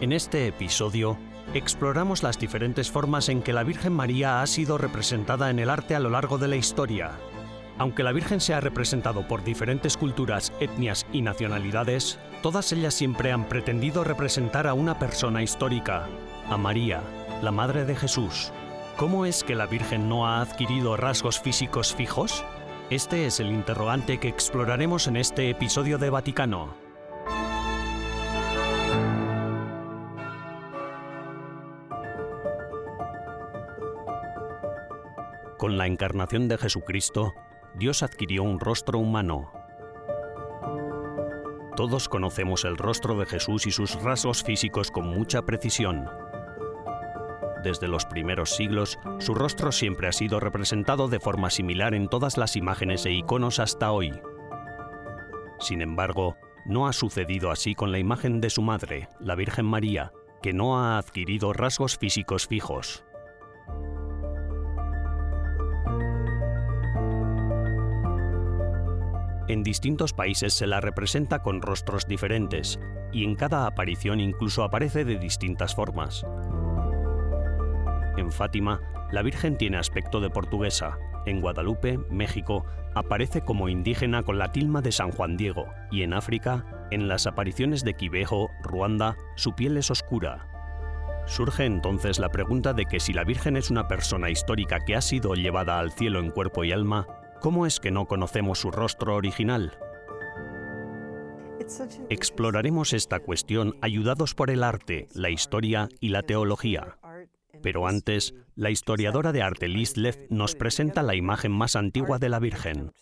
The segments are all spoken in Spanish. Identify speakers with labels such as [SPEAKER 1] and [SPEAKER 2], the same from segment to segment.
[SPEAKER 1] En este episodio exploramos las diferentes formas en que la Virgen María ha sido representada en el arte a lo largo de la historia. Aunque la Virgen se ha representado por diferentes culturas, etnias y nacionalidades, todas ellas siempre han pretendido representar a una persona histórica, a María, la Madre de Jesús. ¿Cómo es que la Virgen no ha adquirido rasgos físicos fijos? Este es el interrogante que exploraremos en este episodio de Vaticano. Con la encarnación de Jesucristo, Dios adquirió un rostro humano. Todos conocemos el rostro de Jesús y sus rasgos físicos con mucha precisión. Desde los primeros siglos, su rostro siempre ha sido representado de forma similar en todas las imágenes e iconos hasta hoy. Sin embargo, no ha sucedido así con la imagen de su madre, la Virgen María, que no ha adquirido rasgos físicos fijos. En distintos países se la representa con rostros diferentes, y en cada aparición incluso aparece de distintas formas. En Fátima, la Virgen tiene aspecto de portuguesa. En Guadalupe, México, aparece como indígena con la tilma de San Juan Diego. Y en África, en las apariciones de Quibejo, Ruanda, su piel es oscura. Surge entonces la pregunta de que si la Virgen es una persona histórica que ha sido llevada al cielo en cuerpo y alma, ¿Cómo es que no conocemos su rostro original? Exploraremos esta cuestión ayudados por el arte, la historia y la teología. Pero antes, la historiadora de arte Liz Leff nos presenta la imagen más antigua de la Virgen.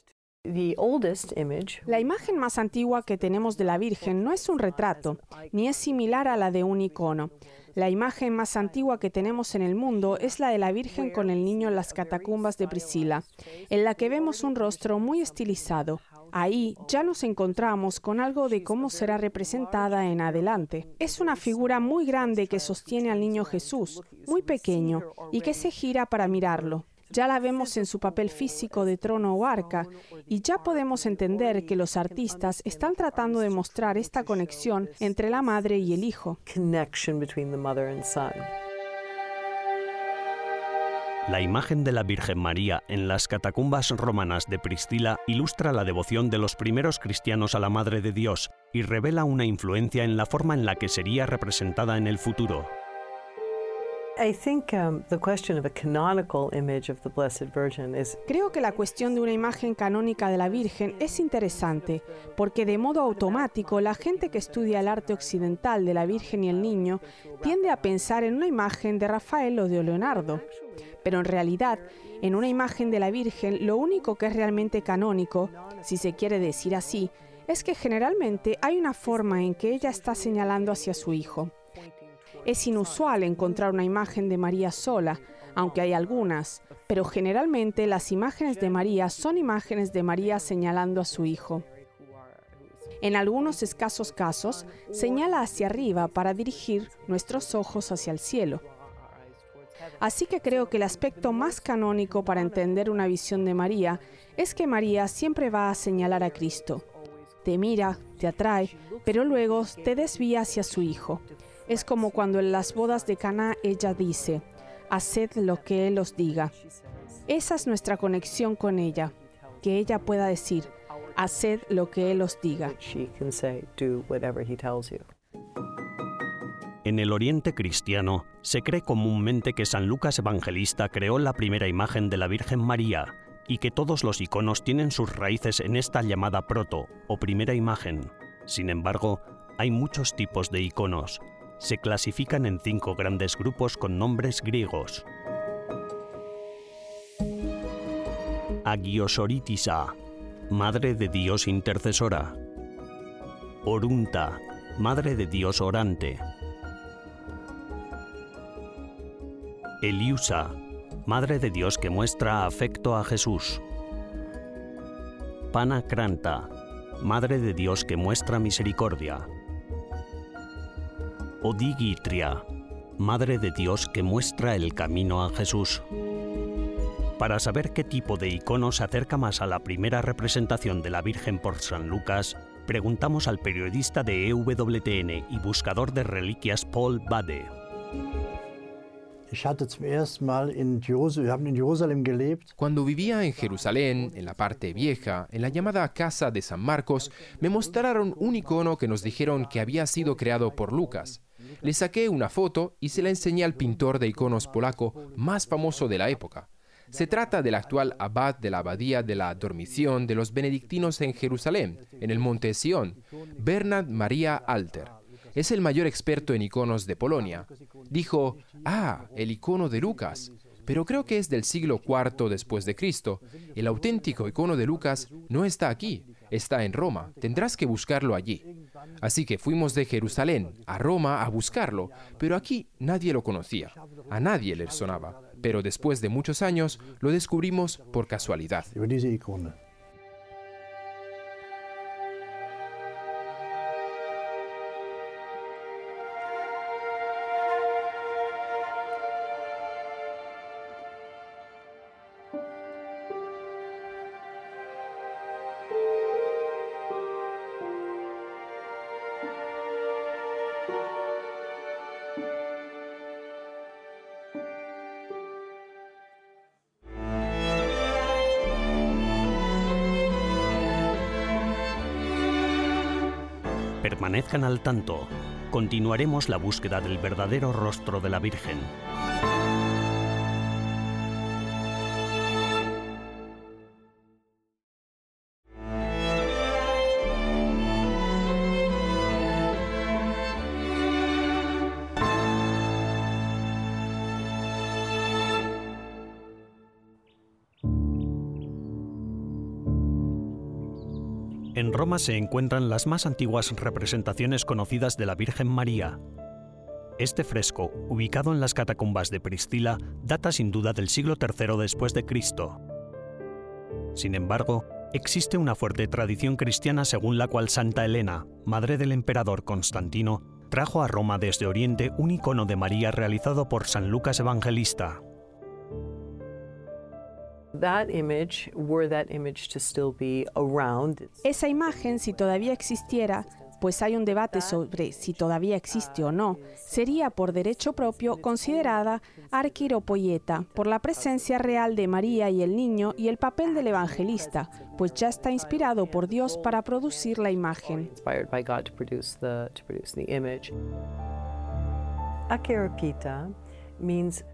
[SPEAKER 2] La imagen más antigua que tenemos de la Virgen no es un retrato, ni es similar a la de un icono. La imagen más antigua que tenemos en el mundo es la de la Virgen con el niño en las catacumbas de Priscila, en la que vemos un rostro muy estilizado. Ahí ya nos encontramos con algo de cómo será representada en adelante. Es una figura muy grande que sostiene al niño Jesús, muy pequeño, y que se gira para mirarlo. Ya la vemos en su papel físico de trono o arca y ya podemos entender que los artistas están tratando de mostrar esta conexión entre la madre y el hijo.
[SPEAKER 1] La imagen de la Virgen María en las catacumbas romanas de Priscila ilustra la devoción de los primeros cristianos a la Madre de Dios y revela una influencia en la forma en la que sería representada en el futuro.
[SPEAKER 2] Creo que la cuestión de una imagen canónica de la Virgen es interesante, porque de modo automático la gente que estudia el arte occidental de la Virgen y el Niño tiende a pensar en una imagen de Rafael o de Leonardo. Pero en realidad, en una imagen de la Virgen, lo único que es realmente canónico, si se quiere decir así, es que generalmente hay una forma en que ella está señalando hacia su hijo. Es inusual encontrar una imagen de María sola, aunque hay algunas, pero generalmente las imágenes de María son imágenes de María señalando a su hijo. En algunos escasos casos, señala hacia arriba para dirigir nuestros ojos hacia el cielo. Así que creo que el aspecto más canónico para entender una visión de María es que María siempre va a señalar a Cristo. Te mira, te atrae, pero luego te desvía hacia su Hijo. Es como cuando en las bodas de Cana ella dice, haced lo que Él os diga. Esa es nuestra conexión con ella, que ella pueda decir, haced lo que Él os diga.
[SPEAKER 1] En el Oriente cristiano se cree comúnmente que San Lucas Evangelista creó la primera imagen de la Virgen María y que todos los iconos tienen sus raíces en esta llamada proto o primera imagen. Sin embargo, hay muchos tipos de iconos, se clasifican en cinco grandes grupos con nombres griegos. Agiosoritisa, Madre de Dios intercesora. Orunta, Madre de Dios orante. Eliusa, Madre de Dios que muestra afecto a Jesús. Panacranta, Madre de Dios que muestra misericordia. Odigitria, Madre de Dios que muestra el camino a Jesús. Para saber qué tipo de icono se acerca más a la primera representación de la Virgen por San Lucas, Preguntamos al periodista de EWTN y buscador de reliquias Paul Bade.
[SPEAKER 3] Cuando vivía en Jerusalén, en la parte vieja, en la llamada Casa de San Marcos, me mostraron un icono que nos dijeron que había sido creado por Lucas. Le saqué una foto y se la enseñé al pintor de iconos polaco más famoso de la época. Se trata del actual abad de la abadía de la Dormición de los benedictinos en Jerusalén, en el monte Sion, Bernard Maria Alter. Es el mayor experto en iconos de Polonia. Dijo, ah, el icono de Lucas, pero creo que es del siglo IV después de Cristo. El auténtico icono de Lucas no está aquí, está en Roma. Tendrás que buscarlo allí. Así que fuimos de Jerusalén a Roma a buscarlo, pero aquí nadie lo conocía. A nadie le sonaba. Pero después de muchos años lo descubrimos por casualidad.
[SPEAKER 1] Al tanto. Continuaremos la búsqueda del verdadero rostro de la Virgen. Se encuentran las más antiguas representaciones conocidas de la Virgen María. Este fresco, ubicado en las catacumbas de Priscila, data sin duda del siglo III después de Cristo. Sin embargo, existe una fuerte tradición cristiana según la cual Santa Elena, madre del emperador Constantino, trajo a Roma desde Oriente un icono de María realizado por San Lucas Evangelista.
[SPEAKER 2] Esa imagen, si todavía existiera, pues hay un debate sobre si todavía existe o no, sería por derecho propio considerada arquiropoyeta por la presencia real de María y el niño y el papel del evangelista, pues ya está inspirado por Dios para producir la imagen. Arquiropita means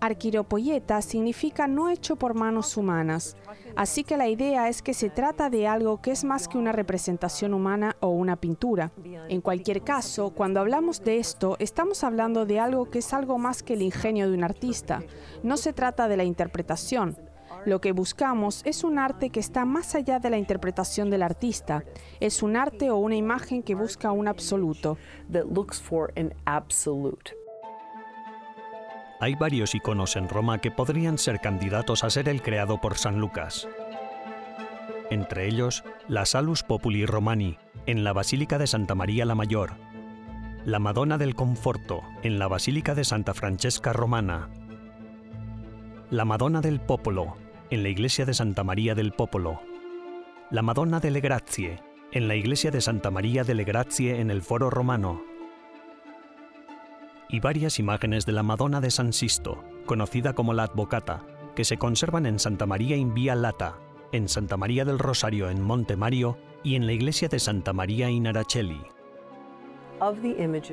[SPEAKER 2] Arquiropoyeta significa no hecho por manos humanas, así que la idea es que se trata de algo que es más que una representación humana o una pintura. En cualquier caso, cuando hablamos de esto, estamos hablando de algo que es algo más que el ingenio de un artista. No se trata de la interpretación. Lo que buscamos es un arte que está más allá de la interpretación del artista. Es un arte o una imagen que busca un absoluto.
[SPEAKER 1] Hay varios iconos en Roma que podrían ser candidatos a ser el creado por San Lucas. Entre ellos, la Salus Populi Romani, en la Basílica de Santa María la Mayor, la Madonna del Conforto, en la Basílica de Santa Francesca Romana, la Madonna del Popolo, en la Iglesia de Santa María del Popolo, la Madonna delle Grazie, en la Iglesia de Santa María delle Grazie en el Foro Romano, y varias imágenes de la Madonna de San Sisto, conocida como la Advocata, que se conservan en Santa María in Via Lata, en Santa María del Rosario en Monte Mario y en la iglesia de Santa María in Araceli.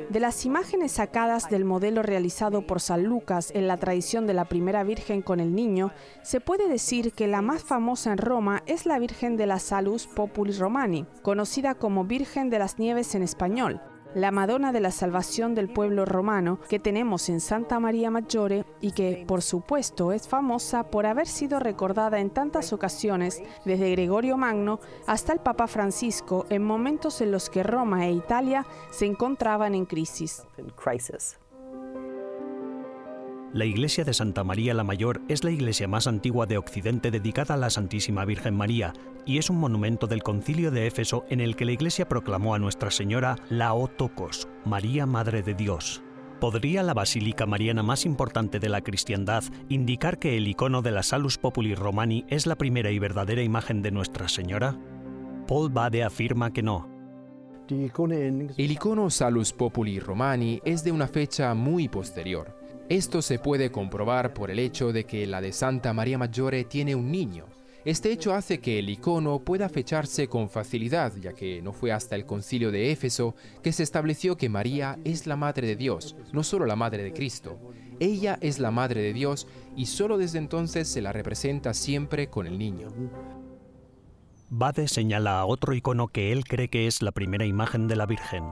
[SPEAKER 2] De las imágenes sacadas del modelo realizado por San Lucas en la tradición de la primera Virgen con el niño, se puede decir que la más famosa en Roma es la Virgen de la Salus Populi Romani, conocida como Virgen de las Nieves en español, la Madonna de la Salvación del pueblo romano que tenemos en Santa María Maggiore y que, por supuesto, es famosa por haber sido recordada en tantas ocasiones, desde Gregorio Magno hasta el Papa Francisco, en momentos en los que Roma e Italia se encontraban en crisis.
[SPEAKER 1] La iglesia de Santa María la Mayor es la iglesia más antigua de Occidente dedicada a la Santísima Virgen María y es un monumento del concilio de Éfeso en el que la iglesia proclamó a Nuestra Señora la Otokos, María Madre de Dios. ¿Podría la basílica mariana más importante de la cristiandad indicar que el icono de la Salus Populi Romani es la primera y verdadera imagen de Nuestra Señora? Paul Bade afirma que no,
[SPEAKER 3] El icono Salus Populi Romani es de una fecha muy posterior. Esto se puede comprobar por el hecho de que la de Santa María Maggiore tiene un niño. Este hecho hace que el icono pueda fecharse con facilidad, ya que no fue hasta el concilio de Éfeso que se estableció que María es la Madre de Dios, no solo la Madre de Cristo. Ella es la Madre de Dios y solo desde entonces se la representa siempre con el niño.
[SPEAKER 1] Bade señala a otro icono que él cree que es la primera imagen de la Virgen.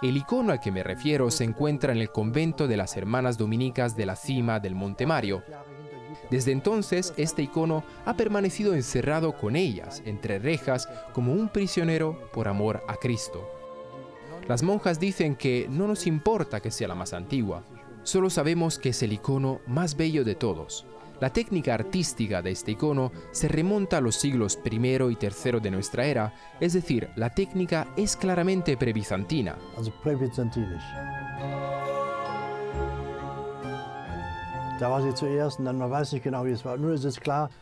[SPEAKER 3] El icono al que me refiero se encuentra en el convento de las Hermanas Dominicas de la cima del Monte Mario. Desde entonces, este icono ha permanecido encerrado con ellas, entre rejas, como un prisionero por amor a Cristo. Las monjas dicen que no nos importa que sea la más antigua, solo sabemos que es el icono más bello de todos. La técnica artística de este icono se remonta a los siglos I y III de nuestra era, es decir, la técnica es claramente prebizantina.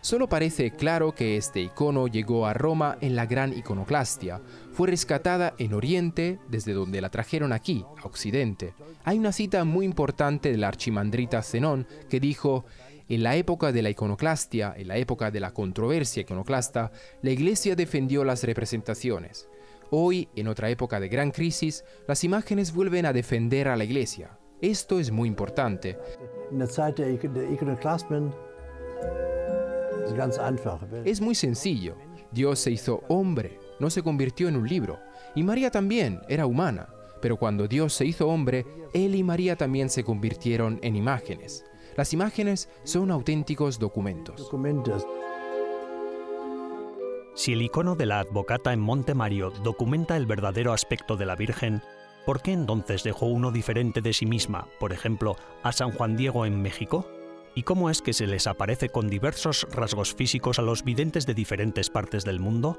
[SPEAKER 3] Solo parece claro que este icono llegó a Roma en la gran iconoclastia. Fue rescatada en Oriente, desde donde la trajeron aquí, a Occidente. Hay una cita muy importante del archimandrita Zenón que dijo, en la época de la iconoclastia, en la época de la controversia iconoclasta, la Iglesia defendió las representaciones. Hoy, en otra época de gran crisis, las imágenes vuelven a defender a la Iglesia. Esto es muy importante. Es muy sencillo. Dios se hizo hombre, no se convirtió en un libro. Y María también era humana. Pero cuando Dios se hizo hombre, Él y María también se convirtieron en imágenes. Las imágenes son auténticos documentos.
[SPEAKER 1] Si el icono de la advocata en Monte Mario documenta el verdadero aspecto de la Virgen, ¿por qué entonces dejó uno diferente de sí misma, por ejemplo, a San Juan Diego en México? ¿Y cómo es que se les aparece con diversos rasgos físicos a los videntes de diferentes partes del mundo?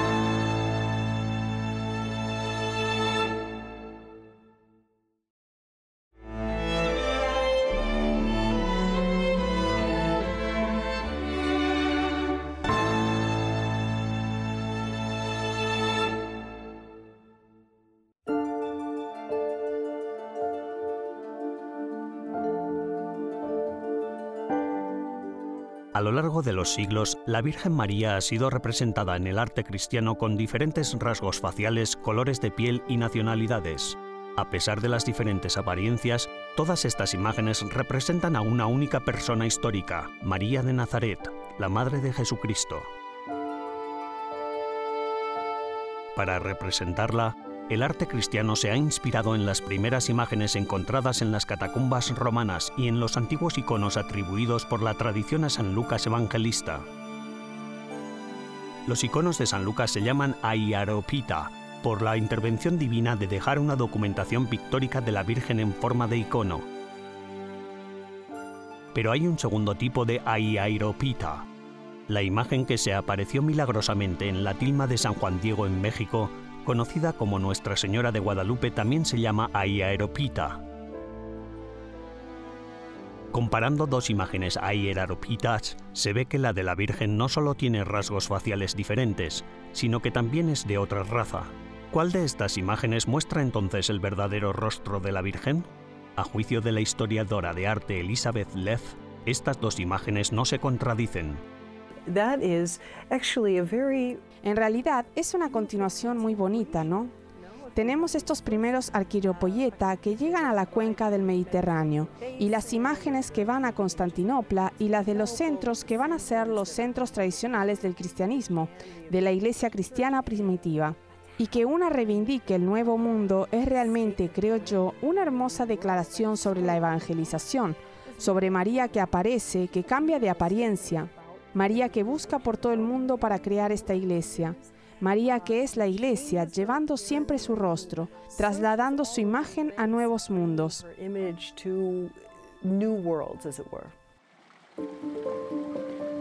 [SPEAKER 1] A lo largo de los siglos, la Virgen María ha sido representada en el arte cristiano con diferentes rasgos faciales, colores de piel y nacionalidades. A pesar de las diferentes apariencias, todas estas imágenes representan a una única persona histórica, María de Nazaret, la Madre de Jesucristo. Para representarla, el arte cristiano se ha inspirado en las primeras imágenes encontradas en las catacumbas romanas y en los antiguos iconos atribuidos por la tradición a San Lucas Evangelista. Los iconos de San Lucas se llaman aiaropita, por la intervención divina de dejar una documentación pictórica de la Virgen en forma de icono. Pero hay un segundo tipo de aiaropita, la imagen que se apareció milagrosamente en la tilma de San Juan Diego en México conocida como Nuestra Señora de Guadalupe, también se llama Aiaropita. Comparando dos imágenes Aiaropitas, se ve que la de la Virgen no solo tiene rasgos faciales diferentes, sino que también es de otra raza. ¿Cuál de estas imágenes muestra entonces el verdadero rostro de la Virgen? A juicio de la historiadora de arte Elizabeth Leff, estas dos imágenes no se contradicen,
[SPEAKER 2] en realidad es una continuación muy bonita, ¿no? Tenemos estos primeros arquiropoyeta que llegan a la cuenca del Mediterráneo y las imágenes que van a Constantinopla y las de los centros que van a ser los centros tradicionales del cristianismo, de la iglesia cristiana primitiva. Y que una reivindique el nuevo mundo es realmente, creo yo, una hermosa declaración sobre la evangelización, sobre María que aparece, que cambia de apariencia, María que busca por todo el mundo para crear esta iglesia. María que es la iglesia, llevando siempre su rostro, trasladando su imagen a nuevos mundos.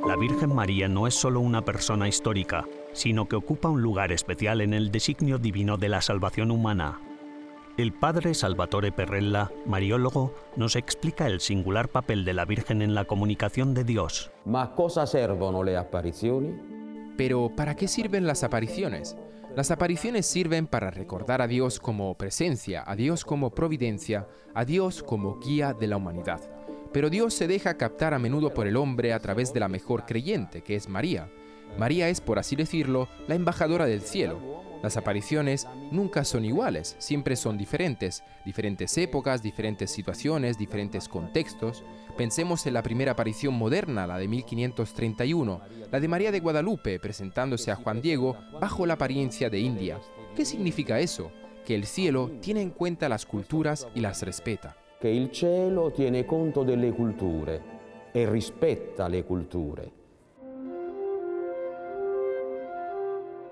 [SPEAKER 1] La Virgen María no es solo una persona histórica, sino que ocupa un lugar especial en el designio divino de la salvación humana. El padre Salvatore Perrella, mariólogo, nos explica el singular papel de la Virgen en la comunicación de Dios.
[SPEAKER 4] Ma cosa servono le apparizioni?
[SPEAKER 3] Pero ¿para qué sirven las apariciones? Las apariciones sirven para recordar a Dios como presencia, a Dios como providencia, a Dios como guía de la humanidad. Pero Dios se deja captar a menudo por el hombre a través de la mejor creyente, que es María. María es, por así decirlo, la embajadora del cielo. Las apariciones nunca son iguales, siempre son diferentes, diferentes épocas, diferentes situaciones, diferentes contextos. Pensemos en la primera aparición moderna, la de 1531, la de María de Guadalupe presentándose a Juan Diego bajo la apariencia de India. ¿Qué significa eso? Que el cielo tiene en cuenta las culturas y las respeta.
[SPEAKER 4] Che il cielo tiene conto delle culture e rispetta le culture.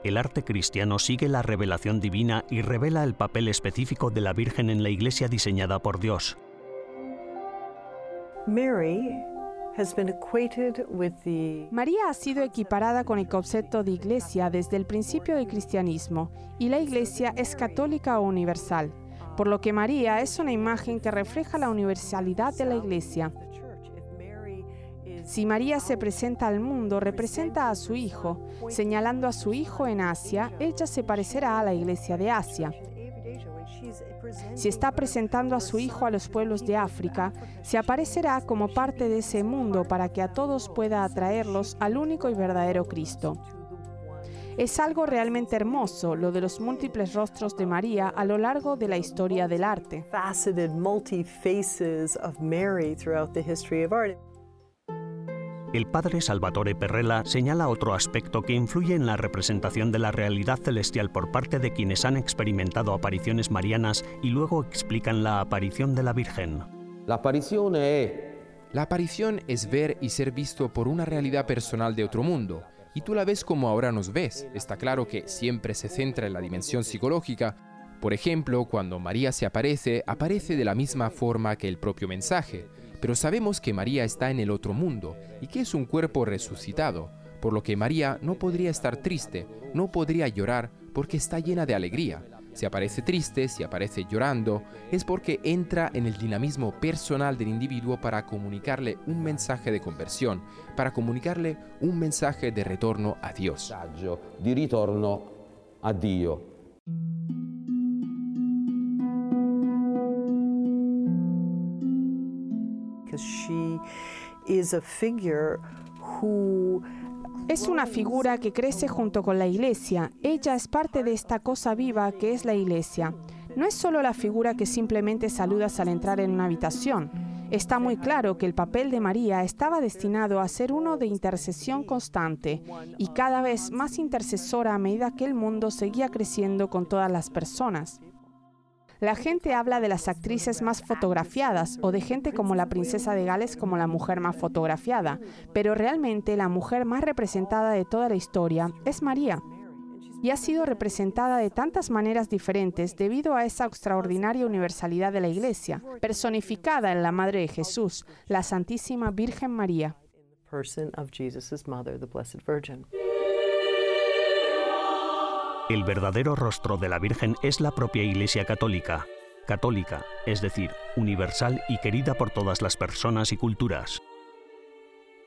[SPEAKER 1] El arte cristiano sigue la revelación divina y revela el papel específico de la Virgen en la iglesia diseñada por Dios.
[SPEAKER 2] María ha sido equiparada con el concepto de iglesia desde el principio del cristianismo y la iglesia es católica o universal, por lo que María es una imagen que refleja la universalidad de la iglesia. Si María se presenta al mundo, representa a su Hijo. Señalando a su Hijo en Asia, ella se parecerá a la iglesia de Asia. Si está presentando a su Hijo a los pueblos de África, se aparecerá como parte de ese mundo para que a todos pueda atraerlos al único y verdadero Cristo. Es algo realmente hermoso lo de los múltiples rostros de María a lo largo de la historia del arte.
[SPEAKER 1] El padre Salvatore Perrella señala otro aspecto que influye en la representación de la realidad celestial por parte de quienes han experimentado apariciones marianas y luego explican la aparición de la Virgen.
[SPEAKER 4] La aparición es...
[SPEAKER 3] La aparición es ver y ser visto por una realidad personal de otro mundo, y tú la ves como ahora nos ves. Está claro que siempre se centra en la dimensión psicológica. Por ejemplo, cuando María se aparece, aparece de la misma forma que el propio mensaje pero sabemos que María está en el otro mundo y que es un cuerpo resucitado, por lo que María no podría estar triste, no podría llorar porque está llena de alegría. Si aparece triste, si aparece llorando, es porque entra en el dinamismo personal del individuo para comunicarle un mensaje de conversión, para comunicarle un mensaje de retorno a Dios.
[SPEAKER 4] De retorno a Dios.
[SPEAKER 2] Es una figura que crece junto con la iglesia. Ella es parte de esta cosa viva que es la iglesia. No es solo la figura que simplemente saludas al entrar en una habitación. Está muy claro que el papel de María estaba destinado a ser uno de intercesión constante y cada vez más intercesora a medida que el mundo seguía creciendo con todas las personas. La gente habla de las actrices más fotografiadas o de gente como la princesa de Gales como la mujer más fotografiada, pero realmente la mujer más representada de toda la historia es María. Y ha sido representada de tantas maneras diferentes debido a esa extraordinaria universalidad de la Iglesia, personificada en la Madre de Jesús, la Santísima Virgen María.
[SPEAKER 1] El verdadero rostro de la Virgen es la propia Iglesia Católica, católica, es decir, universal y querida por todas las personas y culturas.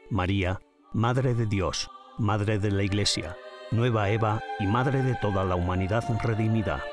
[SPEAKER 1] María, Madre de Dios, Madre de la Iglesia, Nueva Eva y Madre de toda la humanidad redimida.